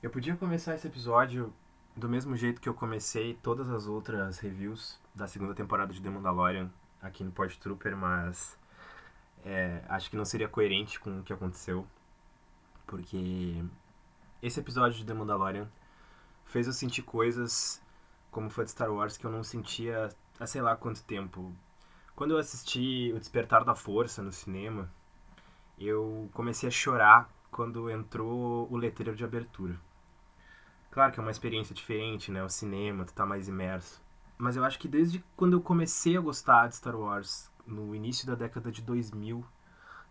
Eu podia começar esse episódio do mesmo jeito que eu comecei todas as outras reviews da segunda temporada de The Mandalorian aqui no Pod Trooper, mas é, acho que não seria coerente com o que aconteceu, porque esse episódio de The Mandalorian fez eu sentir coisas como fã de Star Wars que eu não sentia há sei lá quanto tempo. Quando eu assisti O Despertar da Força no cinema, eu comecei a chorar quando entrou o letreiro de abertura. Claro que é uma experiência diferente, né? O cinema, tu tá mais imerso. Mas eu acho que desde quando eu comecei a gostar de Star Wars, no início da década de 2000,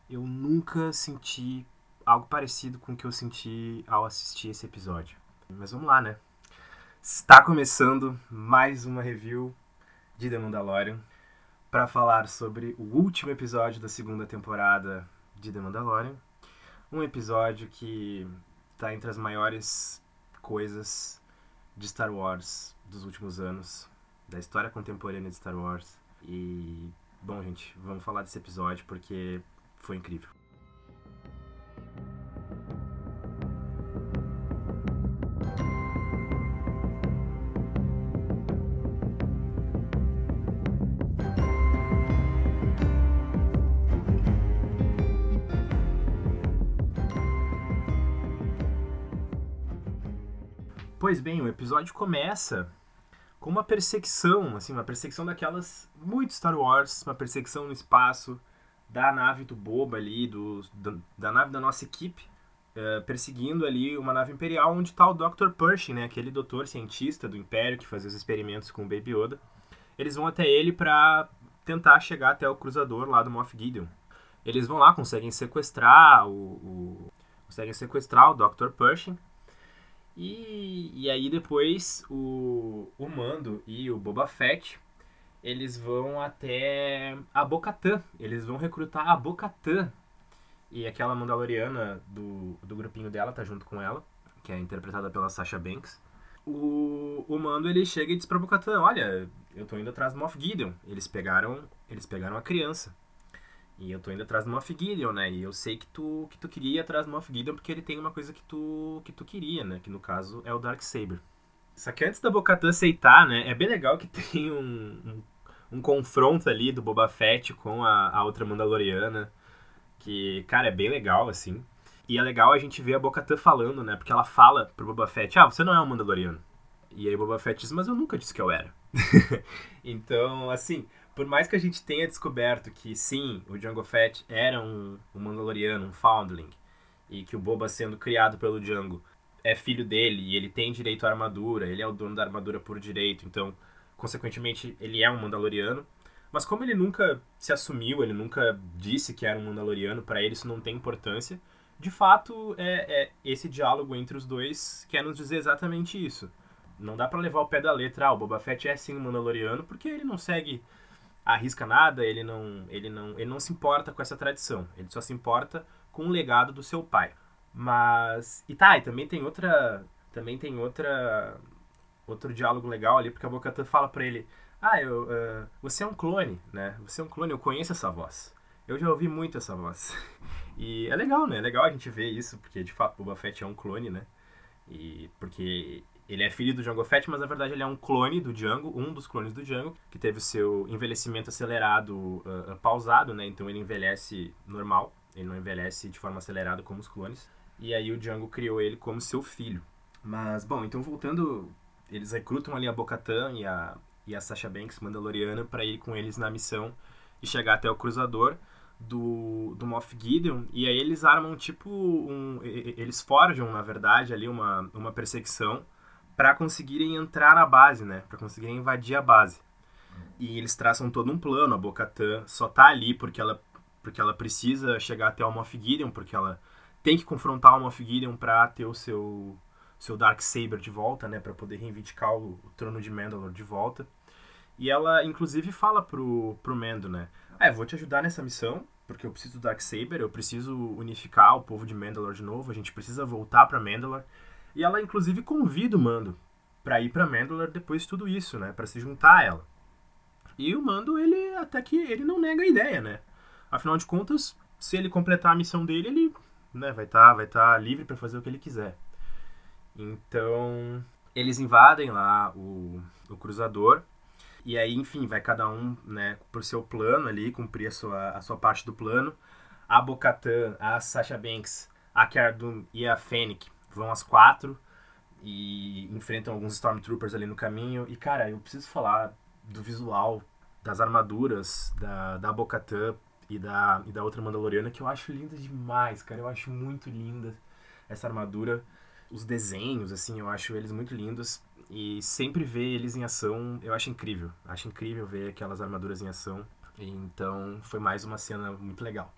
eu nunca senti algo parecido com o que eu senti ao assistir esse episódio. Mas vamos lá, né? Está começando mais uma review de The Mandalorian para falar sobre o último episódio da segunda temporada de The Mandalorian. Um episódio que está entre as maiores coisas de Star Wars dos últimos anos, da história contemporânea de Star Wars. E, bom, gente, vamos falar desse episódio porque foi incrível. Pois bem, o episódio começa com uma perseguição, assim, uma perseguição daquelas muito Star Wars, uma perseguição no espaço da nave do Boba ali, do, da, da nave da nossa equipe, uh, perseguindo ali uma nave imperial onde está o Dr. Pershing, né, aquele doutor cientista do Império que fazia os experimentos com o Baby Yoda. Eles vão até ele para tentar chegar até o cruzador lá do Moff Gideon. Eles vão lá, conseguem sequestrar o, o conseguem sequestrar o Dr. Pershing e, e aí depois o, o Mando e o Boba Fett eles vão até a Bocatã. Eles vão recrutar a Bocatã. E aquela Mandaloriana do, do grupinho dela tá junto com ela, que é interpretada pela Sasha Banks. O, o Mando ele chega e diz pra Bocatã, olha, eu tô indo atrás do Moff Gideon. Eles pegaram, eles pegaram a criança. E eu tô indo atrás do Moff Gideon, né? E eu sei que tu, que tu queria ir atrás do Moff Gideon porque ele tem uma coisa que tu, que tu queria, né? Que no caso é o Dark Saber. Só que antes da Bocatan aceitar, né? É bem legal que tem um, um, um confronto ali do Boba Fett com a, a outra Mandaloriana. Que, cara, é bem legal, assim. E é legal a gente ver a Bocatan falando, né? Porque ela fala pro Boba Fett, ah, você não é um Mandaloriano. E aí o Boba Fett diz, mas eu nunca disse que eu era. então, assim, por mais que a gente tenha descoberto que sim, o Django Fett era um, um Mandaloriano, um Foundling, e que o Boba sendo criado pelo Django é filho dele e ele tem direito à armadura, ele é o dono da armadura por direito, então, consequentemente, ele é um Mandaloriano. Mas como ele nunca se assumiu, ele nunca disse que era um Mandaloriano, para ele isso não tem importância. De fato, é, é, esse diálogo entre os dois quer nos dizer exatamente isso. Não dá para levar o pé da letra, ah, o Boba Fett é sim um Mandaloriano, porque ele não segue arrisca nada, ele não, ele não, ele não se importa com essa tradição. Ele só se importa com o legado do seu pai. Mas e tá, e também tem outra, também tem outra outro diálogo legal ali, porque a Bocatan fala para ele: "Ah, eu, uh, você é um clone, né? Você é um clone, eu conheço essa voz. Eu já ouvi muito essa voz." E é legal, né? É legal a gente ver isso, porque de fato Boba Fett é um clone, né? E porque ele é filho do Django Fett, mas na verdade ele é um clone do Django, um dos clones do Django, que teve o seu envelhecimento acelerado uh, pausado, né? Então ele envelhece normal, ele não envelhece de forma acelerada como os clones. E aí o Django criou ele como seu filho. Mas, bom, então voltando, eles recrutam ali a Bocatan e a, e a Sasha Banks, Mandaloriana, para ir com eles na missão e chegar até o cruzador do, do Moff Gideon. E aí eles armam tipo um. Eles forjam, na verdade, ali uma, uma perseguição para conseguirem entrar na base, né? Para conseguirem invadir a base. E eles traçam todo um plano. A Bocatan só tá ali porque ela, porque ela precisa chegar até o Moff Gideon, porque ela tem que confrontar o Moff Gideon para ter o seu seu Dark Saber de volta, né, para poder reivindicar o, o, trono de Mandalore de volta. E ela inclusive fala pro pro Mando, né? Ah, vou te ajudar nessa missão, porque eu preciso do Dark Saber, eu preciso unificar o povo de Mandalore de novo, a gente precisa voltar para Mandalore. E ela inclusive convida o Mando para ir para Mandalore depois de tudo isso, né, para se juntar a ela. E o Mando, ele até que ele não nega a ideia, né? Afinal de contas, se ele completar a missão dele, ele, né, vai estar tá, vai tá livre para fazer o que ele quiser. Então, eles invadem lá o, o cruzador. E aí, enfim, vai cada um, né, pro seu plano ali, cumprir a sua, a sua parte do plano. A Bocatan, a Sasha Banks, a Kardum e a Fennec vão às quatro e enfrentam alguns Stormtroopers ali no caminho. E, cara, eu preciso falar do visual, das armaduras da, da Bocatan e da, e da outra Mandaloriana, que eu acho linda demais, cara. Eu acho muito linda essa armadura. Os desenhos, assim, eu acho eles muito lindos. E sempre ver eles em ação, eu acho incrível. Acho incrível ver aquelas armaduras em ação. Então, foi mais uma cena muito legal.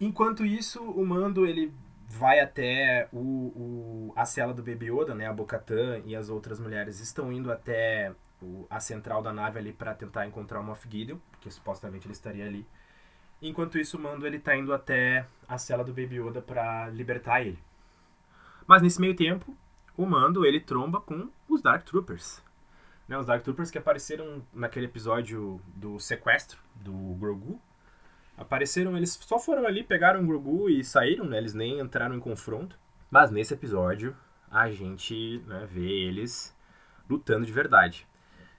Enquanto isso, o Mando, ele vai até o, o, a cela do Baby Yoda, né? A Bocatan e as outras mulheres estão indo até o, a central da nave ali para tentar encontrar o Moff Gideon, porque supostamente ele estaria ali. Enquanto isso, o Mando ele tá indo até a cela do Baby Yoda para libertar ele. Mas nesse meio tempo, o Mando ele tromba com os Dark Troopers. Né, os Dark Troopers que apareceram naquele episódio do sequestro do Grogu, Apareceram, eles só foram ali, pegaram o Grogu e saíram, né? Eles nem entraram em confronto. Mas nesse episódio, a gente né, vê eles lutando de verdade.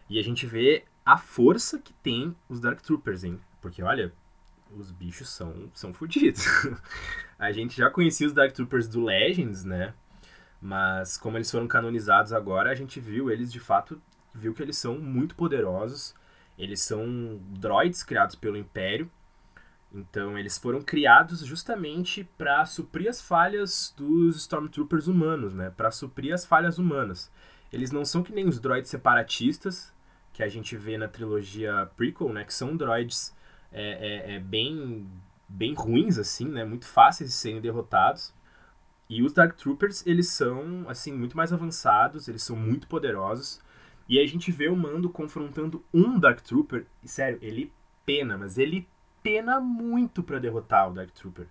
E a gente vê a força que tem os Dark Troopers, hein? Porque, olha, os bichos são, são fodidos. a gente já conhecia os Dark Troopers do Legends, né? Mas como eles foram canonizados agora, a gente viu eles de fato, viu que eles são muito poderosos. Eles são droids criados pelo Império então, eles foram criados justamente para suprir as falhas dos Stormtroopers humanos, né? Para suprir as falhas humanas. Eles não são que nem os droids separatistas que a gente vê na trilogia prequel, né? Que são droids é, é, é bem, bem ruins, assim, né? Muito fáceis de serem derrotados. E os Dark Troopers, eles são, assim, muito mais avançados, eles são muito poderosos. E a gente vê o Mando confrontando um Dark Trooper, e sério, ele pena, mas ele pena muito para derrotar o Dark Trooper.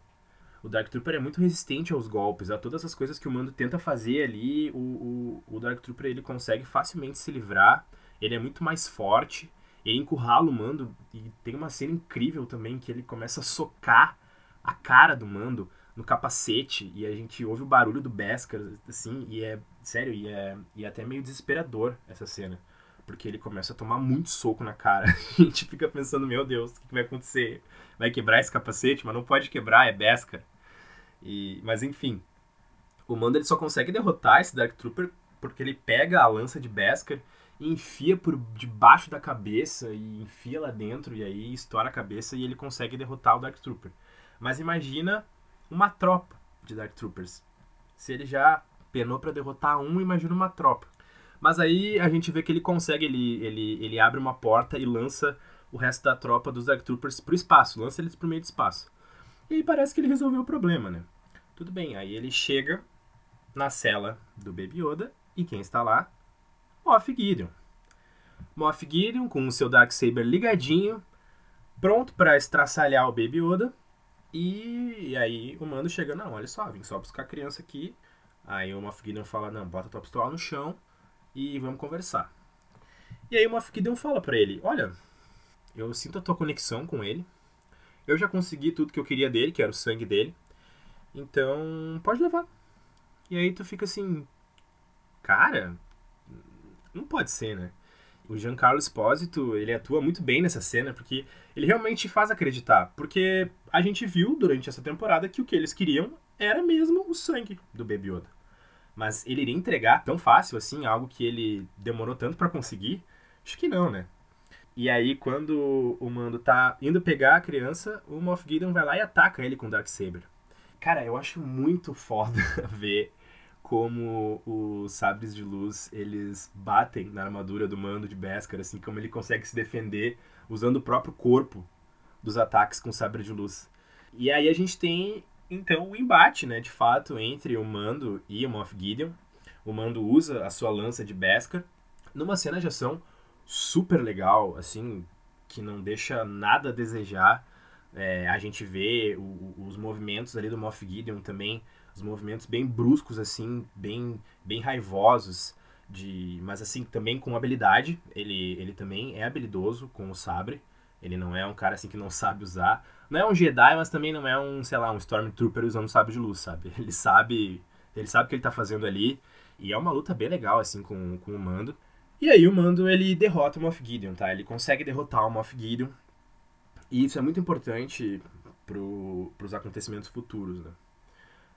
O Dark Trooper é muito resistente aos golpes, a todas as coisas que o Mando tenta fazer ali, o, o, o Dark Trooper ele consegue facilmente se livrar, ele é muito mais forte, ele encurrala o Mando, e tem uma cena incrível também que ele começa a socar a cara do Mando no capacete, e a gente ouve o barulho do Beskar, assim, e é, sério, e é, e é até meio desesperador essa cena porque ele começa a tomar muito soco na cara. a gente fica pensando, meu Deus, o que vai acontecer? Vai quebrar esse capacete? Mas não pode quebrar, é Beskar. E, mas enfim, o Mando ele só consegue derrotar esse Dark Trooper porque ele pega a lança de Beskar e enfia por debaixo da cabeça e enfia lá dentro e aí estoura a cabeça e ele consegue derrotar o Dark Trooper. Mas imagina uma tropa de Dark Troopers. Se ele já penou para derrotar um, imagina uma tropa. Mas aí a gente vê que ele consegue, ele, ele, ele abre uma porta e lança o resto da tropa dos Dark Troopers pro espaço, lança eles pro meio do espaço. E aí parece que ele resolveu o problema, né? Tudo bem, aí ele chega na cela do Baby Yoda e quem está lá? Moff Gideon. Moff Gideon com o seu Darksaber ligadinho, pronto para estraçalhar o Baby Yoda. E, aí o mando chega, não, olha só, vim só buscar a criança aqui. Aí o Moff Gideon fala, não, bota tua pistola no chão e vamos conversar. E aí o Moff Gideon fala para ele, olha, eu sinto a tua conexão com ele, eu já consegui tudo que eu queria dele, que era o sangue dele, então pode levar. E aí tu fica assim, cara, não pode ser, né? O Giancarlo Espósito, ele atua muito bem nessa cena, porque ele realmente faz acreditar. Porque a gente viu durante essa temporada que o que eles queriam era mesmo o sangue do Baby Yoda. Mas ele iria entregar tão fácil assim, algo que ele demorou tanto para conseguir? Acho que não, né? E aí, quando o Mando tá indo pegar a criança, o Moff Gideon vai lá e ataca ele com o Darksaber. Cara, eu acho muito foda ver como os sabres de luz, eles batem na armadura do Mando de Beskar, assim, como ele consegue se defender usando o próprio corpo dos ataques com sabre de luz. E aí a gente tem então o embate, né, de fato, entre o Mando e o Moff Gideon. O Mando usa a sua lança de Beskar numa cena de ação super legal, assim, que não deixa nada a desejar. É, a gente vê o, os movimentos ali do Moff Gideon também, os movimentos bem bruscos, assim, bem, bem raivosos, de, mas assim, também com habilidade. Ele, ele também é habilidoso com o sabre. Ele não é um cara assim que não sabe usar. Não é um Jedi, mas também não é um, sei lá, um Stormtrooper usando sabre de luz, sabe? Ele sabe, ele sabe o que ele tá fazendo ali E é uma luta bem legal, assim, com, com o Mando. E aí o Mando, ele derrota o Moff Gideon, tá? Ele consegue derrotar o Moff Gideon. E isso é muito importante pro, pros acontecimentos futuros, né?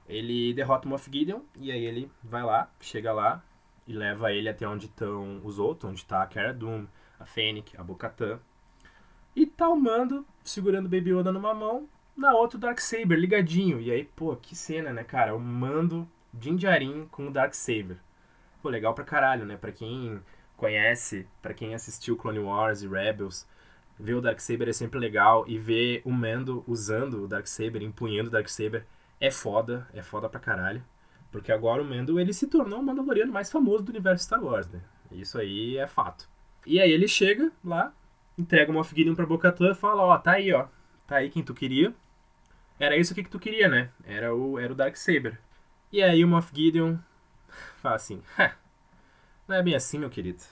Ele derrota o Moff Gideon, e aí ele vai lá, chega lá, e leva ele até onde estão os outros, onde tá a Cara Dune, a Fennec, a Bo-Katan. E tá o Mando segurando Baby Yoda numa mão, na outra o Darksaber ligadinho. E aí, pô, que cena, né, cara? O Mando Din com o Darksaber. Pô, legal pra caralho, né? Pra quem conhece, pra quem assistiu Clone Wars e Rebels, ver o Darksaber é sempre legal e ver o Mando usando o Darksaber, empunhando o Darksaber é foda, é foda pra caralho. Porque agora o Mando ele se tornou o Mandaloriano mais famoso do universo Star Wars, né? Isso aí é fato. E aí ele chega lá, entrega o Moff Gideon pra Bo-Katan e fala, ó, tá aí, ó. Tá aí quem tu queria. Era isso aqui que tu queria, né? Era o, era o Darksaber. E aí o Moff Gideon fala assim, não é bem assim, meu querido.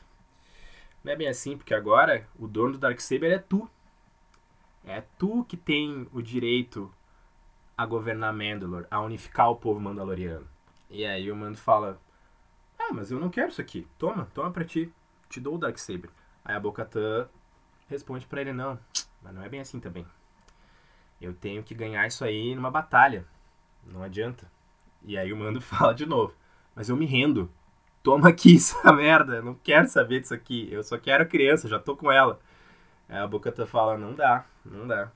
Não é bem assim, porque agora o dono do Darksaber é tu. É tu que tem o direito a governar Mandalore, a unificar o povo mandaloriano. E aí o Mando fala: Ah, mas eu não quero isso aqui. Toma, toma pra ti. Te dou o Darksaber. Aí a Bocatã responde para ele: Não, mas não é bem assim também. Eu tenho que ganhar isso aí numa batalha. Não adianta. E aí o Mando fala de novo: Mas eu me rendo. Toma aqui essa merda. Eu não quero saber disso aqui. Eu só quero a criança, já tô com ela. Aí a Bocatã fala: Não dá, não dá.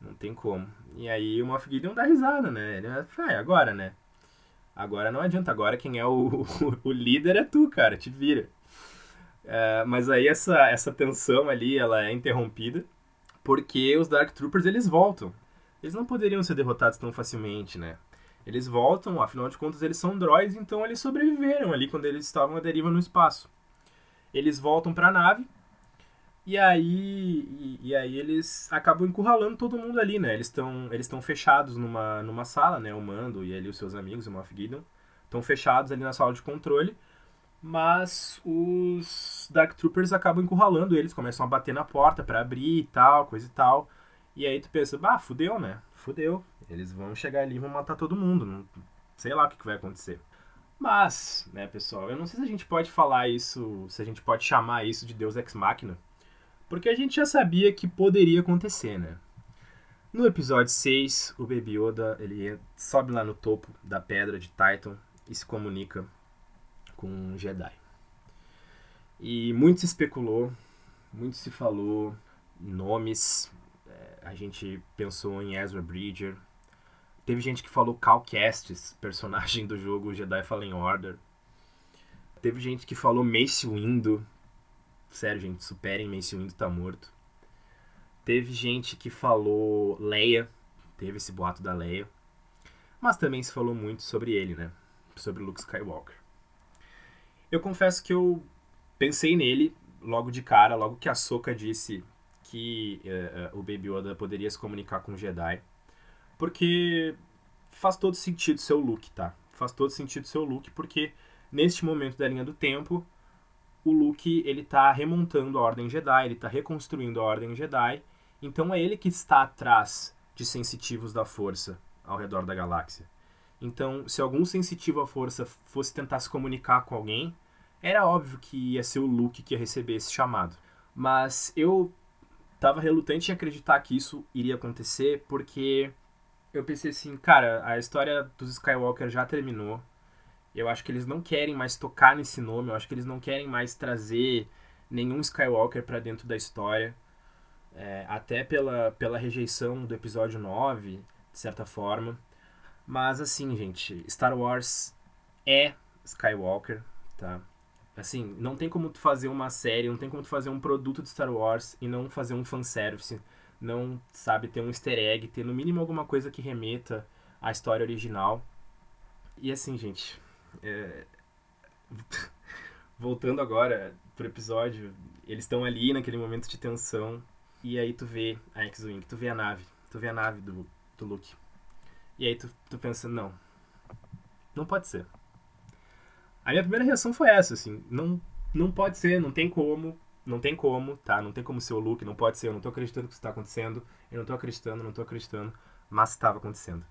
Não tem como. E aí o Moff Gideon dá risada, né? Ele ah, agora, né? Agora não adianta, agora quem é o, o, líder é tu, cara, te vira. É, mas aí essa, essa tensão ali, ela é interrompida, porque os Dark Troopers, eles voltam. Eles não poderiam ser derrotados tão facilmente, né? Eles voltam, afinal de contas eles são droids, então eles sobreviveram ali quando eles estavam à deriva no espaço. Eles voltam para a nave, e aí, e, e, aí eles acabam encurralando todo mundo ali, né? Eles estão eles estão fechados numa, numa sala, né? O Mando e ali os seus amigos, o Moff Gideon, estão fechados ali na sala de controle. Mas os Dark Troopers acabam encurralando eles, começam a bater na porta para abrir e tal, coisa e tal. E aí tu pensa, bah, fudeu, né? Fudeu. Eles vão chegar ali e vão matar todo mundo. Não, sei lá o que, que vai acontecer. Mas, né, pessoal, eu não sei se a gente pode falar isso, se a gente pode chamar isso de Deus Ex Machina. Porque a gente já sabia que poderia acontecer, né? No episódio 6, o Baby Yoda ele sobe lá no topo da pedra de Titan e se comunica com um Jedi. E muito se especulou, muito se falou, nomes. É, a gente pensou em Ezra Bridger. Teve gente que falou Cal Kestis, personagem do jogo Jedi Fallen Order. Teve gente que falou Mace Windu, Sério, gente, superem Mace Windu tá morto. Teve gente que falou Leia, teve esse boato da Leia. Mas também se falou muito sobre ele, né? Sobre Luke Skywalker. Eu confesso que eu pensei nele logo de cara, logo que a Soka disse que uh, o Baby Yoda poderia se comunicar com o Jedi. Porque faz todo sentido seu look, tá? Faz todo sentido seu look, porque neste momento da linha do tempo, o Luke ele tá remontando a Ordem Jedi, ele tá reconstruindo a Ordem Jedi, então é ele que está atrás de sensitivos da Força ao redor da galáxia. Então, se algum sensitivo à Força fosse tentar se comunicar com alguém, era óbvio que ia ser o Luke que ia receber esse chamado. Mas eu tava relutante em acreditar que isso iria acontecer, porque eu pensei assim, cara, a história dos Skywalker já terminou, eu acho que eles não querem mais tocar nesse nome, eu acho que eles não querem mais trazer nenhum Skywalker para dentro da história. É, até pela, pela rejeição do episódio 9, de certa forma. Mas assim, gente, Star Wars é Skywalker, tá? Assim, não tem como tu fazer uma série, não tem como tu fazer um produto de Star Wars e não fazer um fanservice, não, sabe, ter um easter egg, ter no mínimo alguma coisa que remeta à história original. E assim, gente, é... Voltando agora pro episódio, eles estão ali naquele momento de tensão. E aí tu vê a X-Wing, tu vê a nave, tu vê a nave do, do Luke. E aí tu, tu pensa, não, não pode ser. A minha primeira reação foi essa, assim, não, não pode ser, não tem como, não tem como, tá? Não tem como ser o Luke, não pode ser, eu não tô acreditando que isso tá acontecendo, eu não tô acreditando, não tô acreditando, mas estava acontecendo.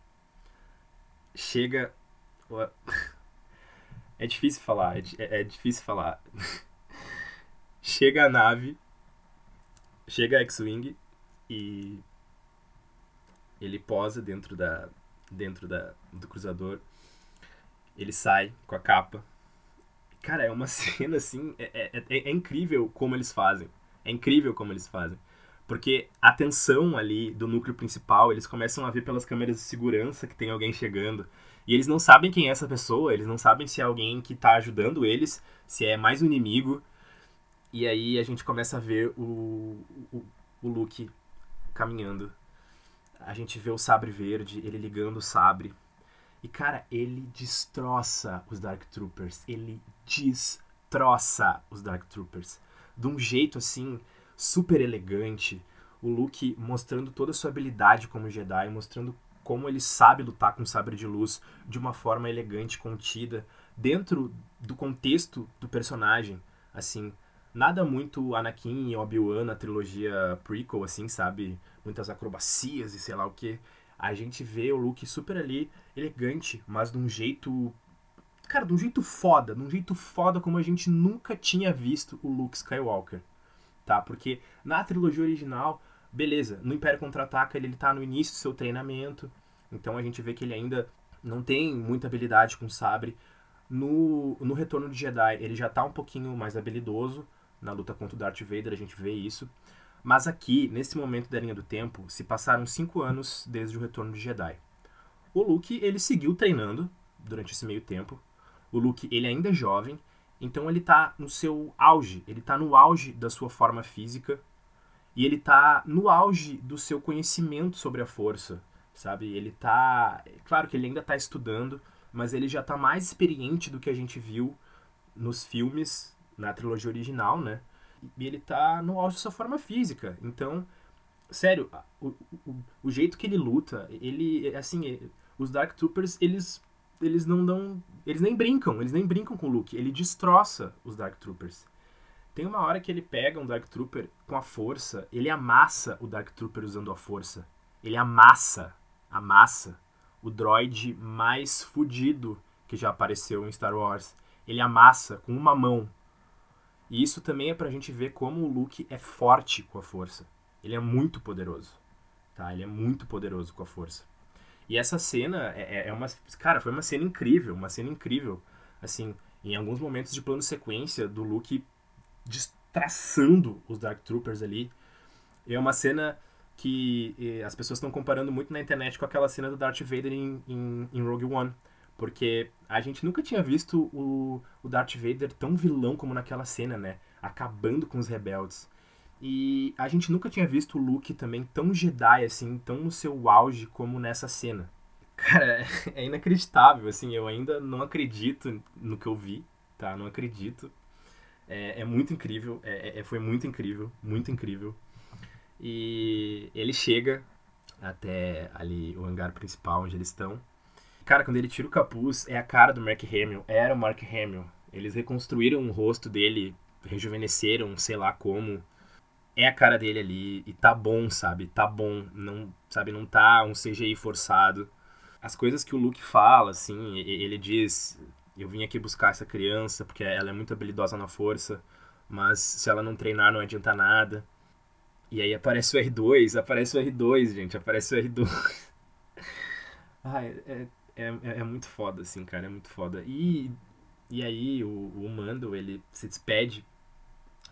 Chega É difícil falar, é, é, é difícil falar. chega a nave, chega a X-Wing e ele posa dentro da dentro da, do cruzador. Ele sai com a capa. Cara, é uma cena assim, é, é, é, é incrível como eles fazem. É incrível como eles fazem. Porque a tensão ali do núcleo principal, eles começam a ver pelas câmeras de segurança que tem alguém chegando. E eles não sabem quem é essa pessoa, eles não sabem se é alguém que está ajudando eles, se é mais um inimigo. E aí a gente começa a ver o, o, o Luke caminhando. A gente vê o sabre verde, ele ligando o sabre. E cara, ele destroça os Dark Troopers. Ele destroça os Dark Troopers. De um jeito assim, super elegante. O Luke mostrando toda a sua habilidade como Jedi, mostrando como ele sabe lutar com sabre de luz de uma forma elegante, contida, dentro do contexto do personagem, assim, nada muito Anakin e Obi-Wan na trilogia prequel, assim, sabe? Muitas acrobacias e sei lá o que. A gente vê o Luke super ali, elegante, mas de um jeito. Cara, de um jeito foda, de um jeito foda como a gente nunca tinha visto o Luke Skywalker, tá? Porque na trilogia original beleza, no Império Contra-Ataca ele, ele tá no início do seu treinamento, então a gente vê que ele ainda não tem muita habilidade com sabre. No, no Retorno de Jedi ele já tá um pouquinho mais habilidoso, na luta contra o Darth Vader a gente vê isso. Mas aqui, nesse momento da linha do tempo, se passaram cinco anos desde o Retorno de Jedi. O Luke, ele seguiu treinando durante esse meio tempo. O Luke, ele ainda é jovem, então ele tá no seu auge, ele tá no auge da sua forma física, e ele tá no auge do seu conhecimento sobre a força, sabe? Ele tá. Claro que ele ainda tá estudando, mas ele já tá mais experiente do que a gente viu nos filmes, na trilogia original, né? E ele tá no auge da sua forma física. Então, sério, o, o, o jeito que ele luta, ele. Assim, os Dark Troopers, eles. Eles não dão. Eles nem brincam, eles nem brincam com o Luke. Ele destroça os Dark Troopers. Tem uma hora que ele pega um Dark Trooper com a força, ele amassa o Dark Trooper usando a força. Ele amassa, amassa o droid mais fudido que já apareceu em Star Wars. Ele amassa com uma mão. E isso também é pra gente ver como o Luke é forte com a força. Ele é muito poderoso. Tá? Ele é muito poderoso com a força. E essa cena é, é, é uma. Cara, foi uma cena incrível, uma cena incrível. Assim, em alguns momentos de plano sequência do Luke destraçando os Dark Troopers ali. É uma cena que as pessoas estão comparando muito na internet com aquela cena do Darth Vader em, em, em, Rogue One. Porque a gente nunca tinha visto o, o Darth Vader tão vilão como naquela cena, né? Acabando com os rebeldes. E a gente nunca tinha visto o Luke também tão Jedi, assim, tão no seu auge como nessa cena. Cara, é inacreditável, assim, eu ainda não acredito no que eu vi, tá? Não acredito. É, é muito incrível, é, é, foi muito incrível, muito incrível. E ele chega até ali o hangar principal onde eles estão. Cara, quando ele tira o capuz, é a cara do Mark Hamill, era o Mark Hamill. Eles reconstruíram o rosto dele, rejuvenesceram, sei lá como. É a cara dele ali e tá bom, sabe? Tá bom, não, sabe, não tá um CGI forçado. As coisas que o Luke fala, assim, ele diz, eu vim aqui buscar essa criança porque ela é muito habilidosa na força, mas se ela não treinar não adianta nada. E aí aparece o R2, aparece o R2, gente, aparece o R2. Ai, é, é, é, é, muito foda, assim, cara, é muito foda. E, e aí o, o Mando, ele se despede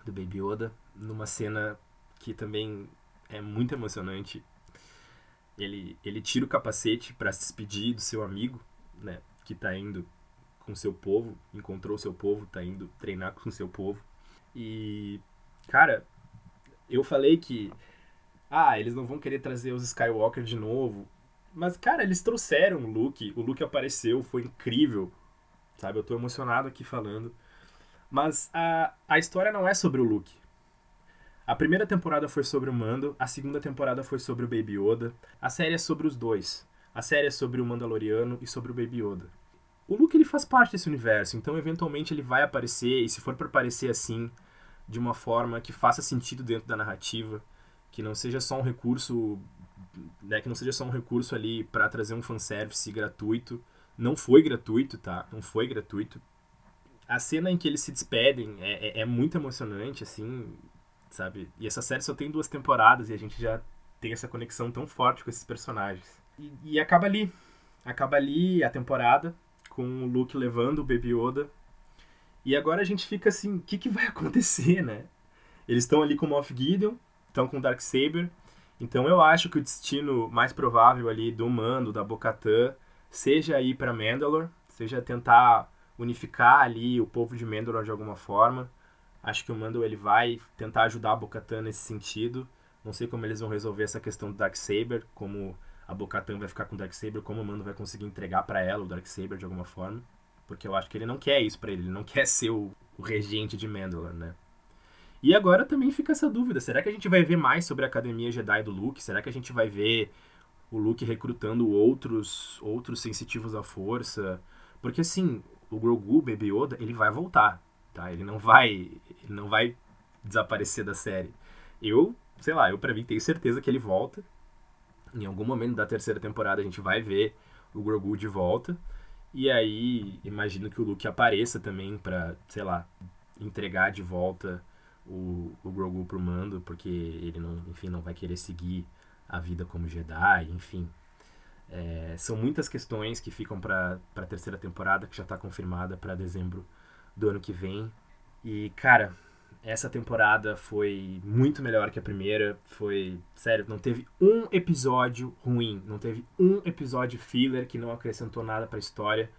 do Baby Yoda numa cena que também é muito emocionante. Ele, ele tira o capacete para se despedir do seu amigo, né, que tá indo com seu povo, encontrou seu povo, tá indo treinar com seu povo. E, cara, eu falei que, ah, eles não vão querer trazer os Skywalker de novo. Mas, cara, eles trouxeram o Luke, o Luke apareceu, foi incrível, sabe? Eu tô emocionado aqui falando. Mas a, a história não é sobre o Luke. A primeira temporada foi sobre o Mando, a segunda temporada foi sobre o Baby Yoda. A série é sobre os dois. A série é sobre o Mandaloriano e sobre o Baby Yoda o Luke ele faz parte desse universo, então eventualmente ele vai aparecer, e se for para aparecer assim, de uma forma que faça sentido dentro da narrativa, que não seja só um recurso, né, que não seja só um recurso ali para trazer um fanservice gratuito. Não foi gratuito, tá? Não foi gratuito. a cena em que eles se despedem é, é, é, muito emocionante, assim, sabe? E essa série só tem duas temporadas e a gente já tem essa conexão tão forte com esses personagens. E, e acaba ali. Acaba ali a temporada, com o Luke levando o Baby Yoda. E agora a gente fica assim, o que, que vai acontecer, né? Eles estão ali com o Moff Gideon, estão com o Darksaber. Então eu acho que o destino mais provável ali do Mando, da Bo-Katan, seja ir para Mandalore, seja tentar unificar ali o povo de Mandalore de alguma forma. Acho que o Mando ele vai tentar ajudar a Bo-Katan nesse sentido. Não sei como eles vão resolver essa questão do Darksaber, como a Bo-Katan vai ficar com o Darksaber, como o Mando vai conseguir entregar para ela o Darksaber de alguma forma. Porque eu acho que ele não quer isso para ele, ele não quer ser o, o regente de Mandalore, né? E agora também fica essa dúvida: será que a gente vai ver mais sobre a Academia Jedi do Luke? Será que a gente vai ver o Luke recrutando outros outros sensitivos à força? Porque assim, o Grogu, Baby Yoda, ele vai voltar, tá? Ele não vai, ele não vai desaparecer da série. Eu, sei lá, eu para mim tenho certeza que ele volta. Em algum momento da terceira temporada a gente vai ver o Grogu de volta. E aí, imagino que o Luke apareça também para, sei lá, entregar de volta o, o Grogu pro Mando, porque ele não, enfim, não vai querer seguir a vida como Jedi, enfim. É, são muitas questões que ficam para a terceira temporada, que já está confirmada para dezembro do ano que vem. E, cara, essa temporada foi muito melhor que a primeira. Foi, sério, não teve um episódio ruim, não teve um episódio filler que não acrescentou nada para a história.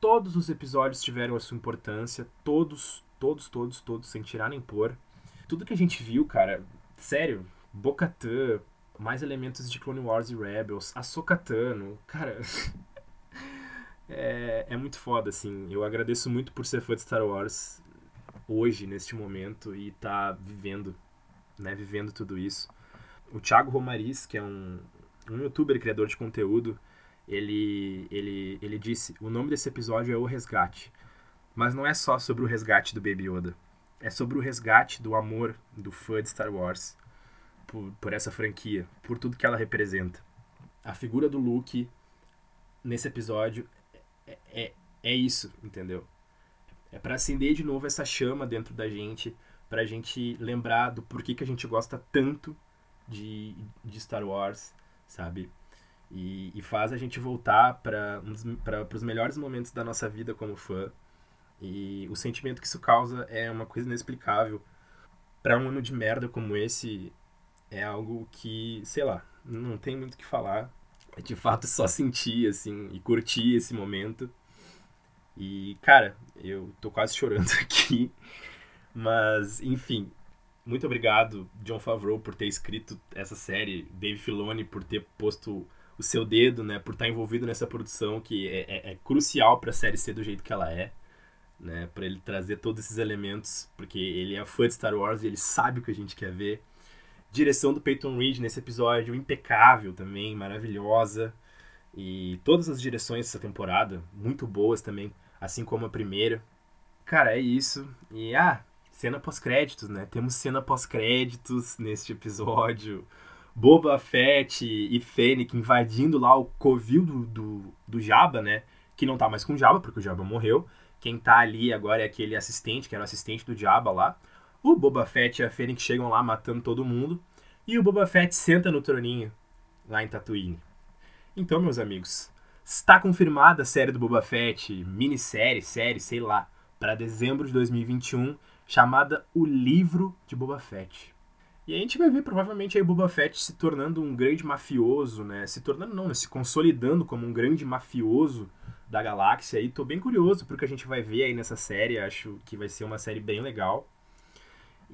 Todos os episódios tiveram a sua importância, todos, todos, todos, todos, sem tirar nem pôr. Tudo que a gente viu, cara, sério, Bocatã, mais elementos de Clone Wars e Rebels, Ahsoka Tano, cara, é, é muito foda, assim. Eu agradeço muito por ser fã de Star Wars hoje, neste momento, e tá vivendo, né, vivendo tudo isso. O Thiago Romariz, que é um, um youtuber criador de conteúdo, ele, ele, ele disse: o nome desse episódio é O Resgate. Mas não é só sobre o resgate do Baby Yoda. É sobre o resgate do amor do fã de Star Wars por, por essa franquia, por tudo que ela representa. A figura do Luke nesse episódio é, é, é isso, entendeu? É para acender de novo essa chama dentro da gente, pra gente lembrar do porquê que a gente gosta tanto de, de Star Wars, sabe? E, e faz a gente voltar para os melhores momentos da nossa vida como fã, e o sentimento que isso causa é uma coisa inexplicável. Para um ano de merda como esse, é algo que, sei lá, não tem muito o que falar. De fato só sentir, assim, e curtir esse momento. E, cara, eu tô quase chorando aqui. Mas, enfim, muito obrigado, John Favreau, por ter escrito essa série, Dave Filoni por ter posto o seu dedo, né, por estar envolvido nessa produção que é, é, é crucial para a série ser do jeito que ela é né, para ele trazer todos esses elementos, porque ele é fã de Star Wars e ele sabe o que a gente quer ver. Direção do Peyton Reed nesse episódio impecável também, maravilhosa. E todas as direções dessa temporada muito boas também, assim como a primeira. Cara, é isso. E ah, cena pós-créditos, né? Temos cena pós-créditos neste episódio. Boba Fett e Fennec invadindo lá o covil do, do, do Jabba, né? Que não tá mais com o Jabba, porque o Jabba morreu. Quem tá ali agora é aquele assistente, que era o assistente do Diaba lá. O Boba Fett e a Fênix chegam lá matando todo mundo. E o Boba Fett senta no troninho lá em Tatooine. Então, meus amigos, está confirmada a série do Boba Fett, minissérie, série, sei lá, para dezembro de 2021, chamada O Livro de Boba Fett. E a gente vai ver provavelmente aí o Boba Fett se tornando um grande mafioso, né? Se tornando não, né? Se consolidando como um grande mafioso da galáxia e tô bem curioso porque a gente vai ver aí nessa série, acho que vai ser uma série bem legal.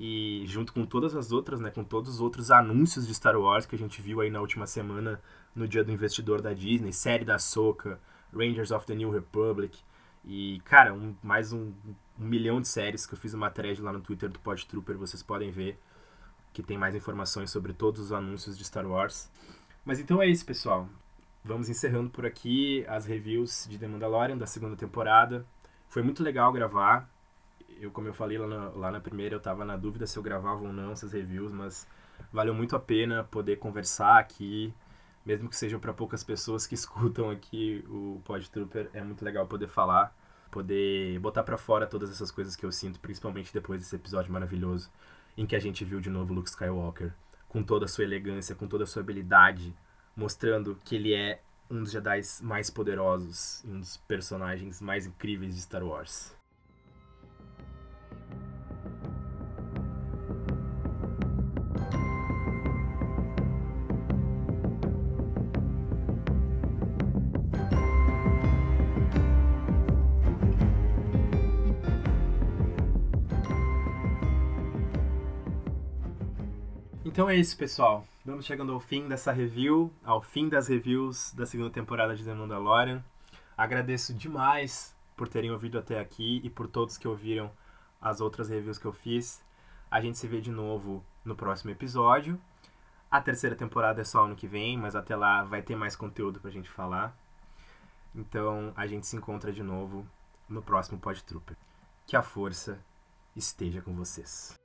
E junto com todas as outras, né, com todos os outros anúncios de Star Wars que a gente viu aí na última semana no Dia do Investidor da Disney, série da Soca, Rangers of the New Republic e, cara, um, mais um, um, milhão de séries que eu fiz uma thread lá no Twitter do Pod Trooper, vocês podem ver que tem mais informações sobre todos os anúncios de Star Wars. Mas então é isso, pessoal vamos encerrando por aqui as reviews de The Mandalorian da segunda temporada. Foi muito legal gravar. Eu, como eu falei lá na, lá na primeira, eu estava na dúvida se eu gravava ou não essas reviews, mas valeu muito a pena poder conversar aqui, mesmo que sejam para poucas pessoas que escutam aqui o Pod Trooper, é muito legal poder falar. poder botar para fora todas essas coisas que eu sinto, principalmente depois desse episódio maravilhoso em que a gente viu de novo Luke Skywalker com toda a sua elegância, com toda a sua habilidade, mostrando que ele é um dos Jedi mais poderosos um dos personagens mais incríveis de Star Wars. Então é isso, pessoal. Vamos chegando ao fim dessa review, ao fim das reviews da segunda temporada de The Mandalorian. Agradeço demais por terem ouvido até aqui e por todos que ouviram as outras reviews que eu fiz. A gente se vê de novo no próximo episódio. A terceira temporada é só ano que vem, mas até lá vai ter mais conteúdo pra gente falar. Então a gente se encontra de novo no próximo Pod Trooper. Que a força esteja com vocês.